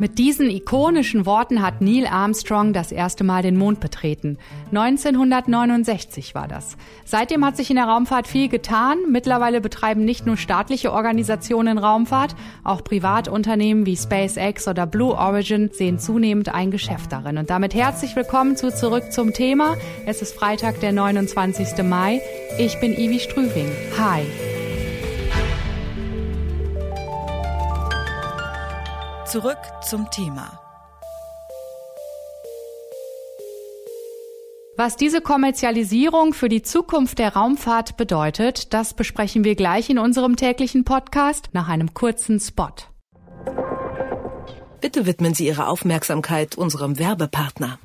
Mit diesen ikonischen Worten hat Neil Armstrong das erste Mal den Mond betreten. 1969 war das. Seitdem hat sich in der Raumfahrt viel getan. Mittlerweile betreiben nicht nur staatliche Organisationen Raumfahrt, auch Privatunternehmen wie SpaceX oder Blue Origin sehen zunehmend ein Geschäft darin. Und damit herzlich willkommen zu Zurück zum Thema. Es ist Freitag, der 29. Mai. Ich bin Ivi Strüving. Hi. Zurück zum Thema. Was diese Kommerzialisierung für die Zukunft der Raumfahrt bedeutet, das besprechen wir gleich in unserem täglichen Podcast nach einem kurzen Spot. Bitte widmen Sie Ihre Aufmerksamkeit unserem Werbepartner.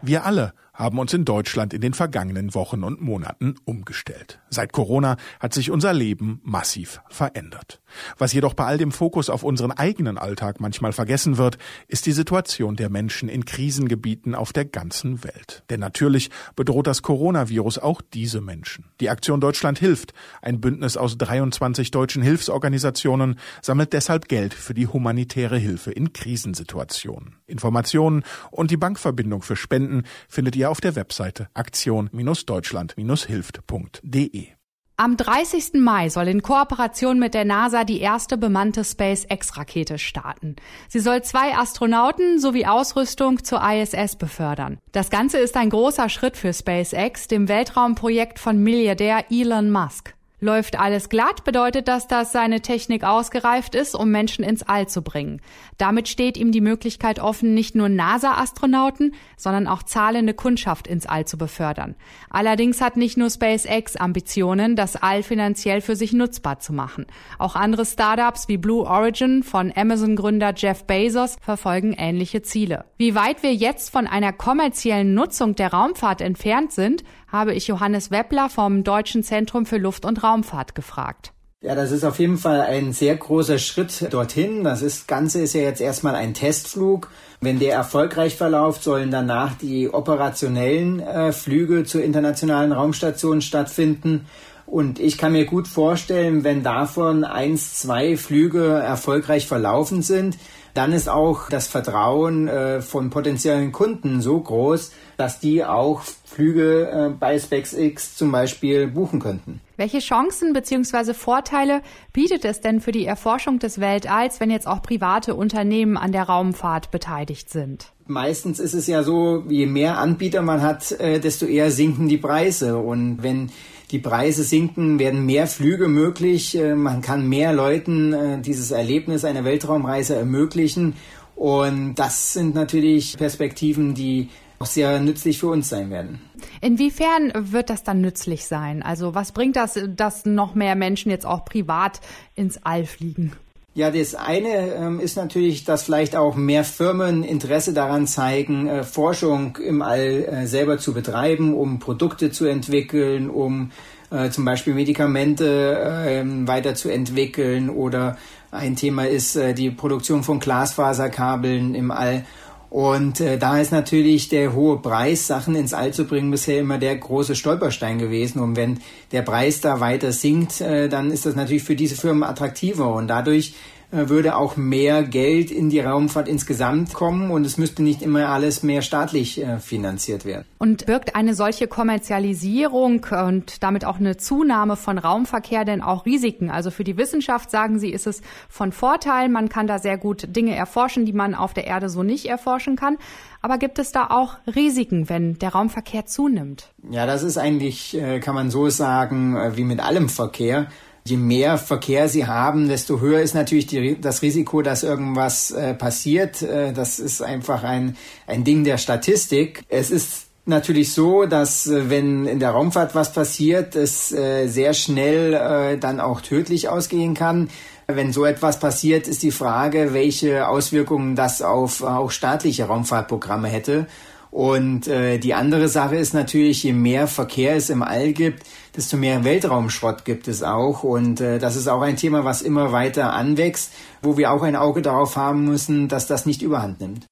Wir alle haben uns in Deutschland in den vergangenen Wochen und Monaten umgestellt. Seit Corona hat sich unser Leben massiv verändert. Was jedoch bei all dem Fokus auf unseren eigenen Alltag manchmal vergessen wird, ist die Situation der Menschen in Krisengebieten auf der ganzen Welt. Denn natürlich bedroht das Coronavirus auch diese Menschen. Die Aktion Deutschland hilft, ein Bündnis aus 23 deutschen Hilfsorganisationen, sammelt deshalb Geld für die humanitäre Hilfe in Krisensituationen. Informationen und die Bankverbindung für Spenden findet ihr auf der Webseite aktion-deutschland-hilft.de. Am 30. Mai soll in Kooperation mit der NASA die erste bemannte SpaceX-Rakete starten. Sie soll zwei Astronauten sowie Ausrüstung zur ISS befördern. Das Ganze ist ein großer Schritt für SpaceX, dem Weltraumprojekt von Milliardär Elon Musk. Läuft alles glatt, bedeutet das, dass seine Technik ausgereift ist, um Menschen ins All zu bringen. Damit steht ihm die Möglichkeit offen, nicht nur NASA-Astronauten, sondern auch zahlende Kundschaft ins All zu befördern. Allerdings hat nicht nur SpaceX Ambitionen, das All finanziell für sich nutzbar zu machen. Auch andere Startups wie Blue Origin von Amazon-Gründer Jeff Bezos verfolgen ähnliche Ziele. Wie weit wir jetzt von einer kommerziellen Nutzung der Raumfahrt entfernt sind, habe ich Johannes Weppler vom Deutschen Zentrum für Luft- und Raumfahrt gefragt. Ja, das ist auf jeden Fall ein sehr großer Schritt dorthin. Das ist, Ganze ist ja jetzt erstmal ein Testflug. Wenn der erfolgreich verläuft, sollen danach die operationellen äh, Flüge zur internationalen Raumstation stattfinden. Und ich kann mir gut vorstellen, wenn davon eins, zwei Flüge erfolgreich verlaufen sind, dann ist auch das Vertrauen äh, von potenziellen Kunden so groß, dass die auch Flüge äh, bei SpaceX zum Beispiel buchen könnten. Welche Chancen bzw. Vorteile bietet es denn für die Erforschung des Weltalls, wenn jetzt auch private Unternehmen an der Raumfahrt beteiligt sind? Meistens ist es ja so, je mehr Anbieter man hat, äh, desto eher sinken die Preise. Und wenn die Preise sinken, werden mehr Flüge möglich. Äh, man kann mehr Leuten äh, dieses Erlebnis einer Weltraumreise ermöglichen. Und das sind natürlich Perspektiven, die auch sehr nützlich für uns sein werden. Inwiefern wird das dann nützlich sein? Also was bringt das, dass noch mehr Menschen jetzt auch privat ins All fliegen? Ja, das eine ähm, ist natürlich, dass vielleicht auch mehr Firmen Interesse daran zeigen, äh, Forschung im All äh, selber zu betreiben, um Produkte zu entwickeln, um äh, zum Beispiel Medikamente ähm, weiterzuentwickeln oder ein Thema ist äh, die Produktion von Glasfaserkabeln im All. Und äh, da ist natürlich der hohe Preis, Sachen ins All zu bringen, bisher immer der große Stolperstein gewesen. Und wenn der Preis da weiter sinkt, äh, dann ist das natürlich für diese Firmen attraktiver. Und dadurch würde auch mehr Geld in die Raumfahrt insgesamt kommen und es müsste nicht immer alles mehr staatlich äh, finanziert werden. Und birgt eine solche Kommerzialisierung und damit auch eine Zunahme von Raumverkehr denn auch Risiken? Also für die Wissenschaft sagen Sie, ist es von Vorteil, man kann da sehr gut Dinge erforschen, die man auf der Erde so nicht erforschen kann. Aber gibt es da auch Risiken, wenn der Raumverkehr zunimmt? Ja, das ist eigentlich, äh, kann man so sagen, wie mit allem Verkehr Je mehr Verkehr sie haben, desto höher ist natürlich die, das Risiko, dass irgendwas äh, passiert. Äh, das ist einfach ein, ein Ding der Statistik. Es ist natürlich so, dass äh, wenn in der Raumfahrt was passiert, es äh, sehr schnell äh, dann auch tödlich ausgehen kann. Wenn so etwas passiert, ist die Frage, welche Auswirkungen das auf auch staatliche Raumfahrtprogramme hätte. Und äh, die andere Sache ist natürlich, je mehr Verkehr es im All gibt, desto mehr Weltraumschrott gibt es auch. Und äh, das ist auch ein Thema, was immer weiter anwächst, wo wir auch ein Auge darauf haben müssen, dass das nicht überhand nimmt.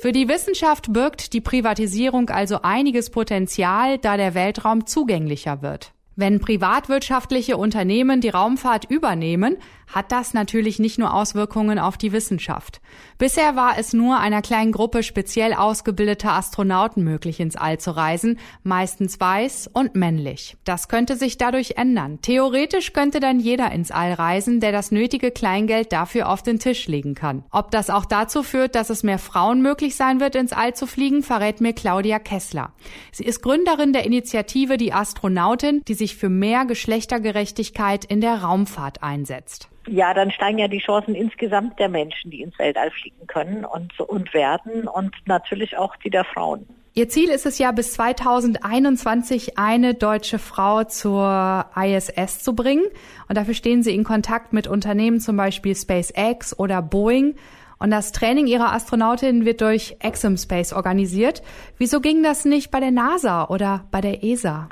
Für die Wissenschaft birgt die Privatisierung also einiges Potenzial, da der Weltraum zugänglicher wird. Wenn privatwirtschaftliche Unternehmen die Raumfahrt übernehmen, hat das natürlich nicht nur Auswirkungen auf die Wissenschaft. Bisher war es nur einer kleinen Gruppe speziell ausgebildeter Astronauten möglich, ins All zu reisen, meistens weiß und männlich. Das könnte sich dadurch ändern. Theoretisch könnte dann jeder ins All reisen, der das nötige Kleingeld dafür auf den Tisch legen kann. Ob das auch dazu führt, dass es mehr Frauen möglich sein wird, ins All zu fliegen, verrät mir Claudia Kessler. Sie ist Gründerin der Initiative Die Astronautin, die sich für mehr Geschlechtergerechtigkeit in der Raumfahrt einsetzt ja, dann steigen ja die Chancen insgesamt der Menschen, die ins Weltall fliegen können und, und werden und natürlich auch die der Frauen. Ihr Ziel ist es ja, bis 2021 eine deutsche Frau zur ISS zu bringen. Und dafür stehen Sie in Kontakt mit Unternehmen, zum Beispiel SpaceX oder Boeing. Und das Training Ihrer Astronautin wird durch Exim Space organisiert. Wieso ging das nicht bei der NASA oder bei der ESA?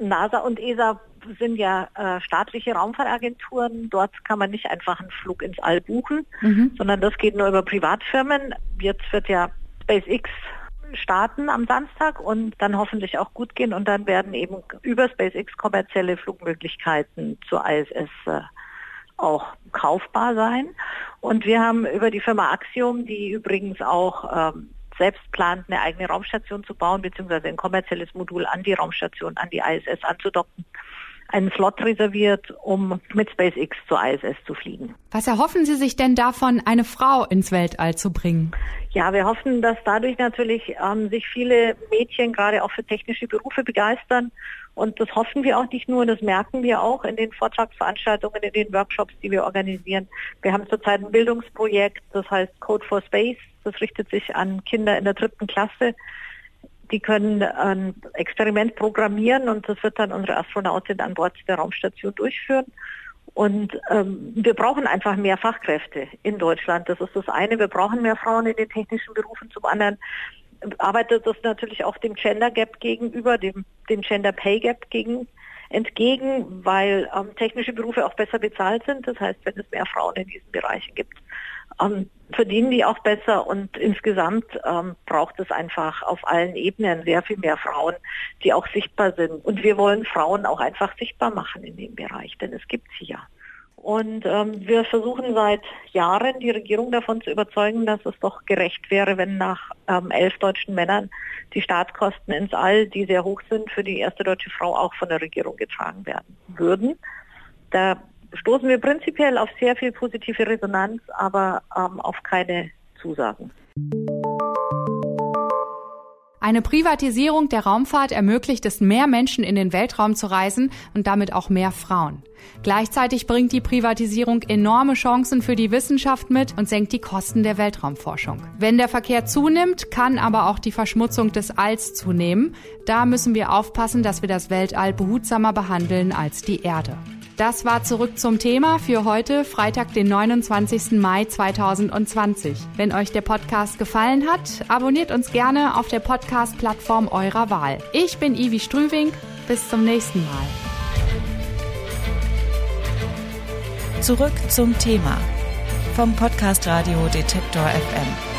NASA und ESA sind ja äh, staatliche Raumfahrtagenturen. Dort kann man nicht einfach einen Flug ins All buchen, mhm. sondern das geht nur über Privatfirmen. Jetzt wird ja SpaceX starten am Samstag und dann hoffentlich auch gut gehen und dann werden eben über SpaceX kommerzielle Flugmöglichkeiten zur ISS äh, auch kaufbar sein. Und wir haben über die Firma Axiom, die übrigens auch ähm, selbst plant, eine eigene Raumstation zu bauen, beziehungsweise ein kommerzielles Modul an die Raumstation, an die ISS anzudocken, einen Slot reserviert, um mit SpaceX zur ISS zu fliegen. Was erhoffen Sie sich denn davon, eine Frau ins Weltall zu bringen? Ja, wir hoffen, dass dadurch natürlich ähm, sich viele Mädchen gerade auch für technische Berufe begeistern. Und das hoffen wir auch nicht nur, das merken wir auch in den Vortragsveranstaltungen, in den Workshops, die wir organisieren. Wir haben zurzeit ein Bildungsprojekt, das heißt Code for Space. Das richtet sich an Kinder in der dritten Klasse die können ein Experiment programmieren und das wird dann unsere Astronautin an Bord der Raumstation durchführen. Und ähm, wir brauchen einfach mehr Fachkräfte in Deutschland. Das ist das eine. Wir brauchen mehr Frauen in den technischen Berufen. Zum anderen arbeitet das natürlich auch dem Gender Gap gegenüber, dem, dem Gender Pay Gap gegen, entgegen, weil ähm, technische Berufe auch besser bezahlt sind. Das heißt, wenn es mehr Frauen in diesen Bereichen gibt, ähm, verdienen die auch besser und insgesamt ähm, braucht es einfach auf allen Ebenen sehr viel mehr Frauen, die auch sichtbar sind. Und wir wollen Frauen auch einfach sichtbar machen in dem Bereich, denn es gibt sie ja. Und ähm, wir versuchen seit Jahren die Regierung davon zu überzeugen, dass es doch gerecht wäre, wenn nach ähm, elf deutschen Männern die Startkosten ins All, die sehr hoch sind, für die erste deutsche Frau auch von der Regierung getragen werden würden. Da stoßen wir prinzipiell auf sehr viel positive Resonanz, aber ähm, auf keine Zusagen. Eine Privatisierung der Raumfahrt ermöglicht es mehr Menschen in den Weltraum zu reisen und damit auch mehr Frauen. Gleichzeitig bringt die Privatisierung enorme Chancen für die Wissenschaft mit und senkt die Kosten der Weltraumforschung. Wenn der Verkehr zunimmt, kann aber auch die Verschmutzung des Alls zunehmen. Da müssen wir aufpassen, dass wir das Weltall behutsamer behandeln als die Erde. Das war zurück zum Thema für heute, Freitag, den 29. Mai 2020. Wenn euch der Podcast gefallen hat, abonniert uns gerne auf der Podcast-Plattform eurer Wahl. Ich bin Ivi Strüving. Bis zum nächsten Mal. Zurück zum Thema vom Podcast Radio Detektor FM.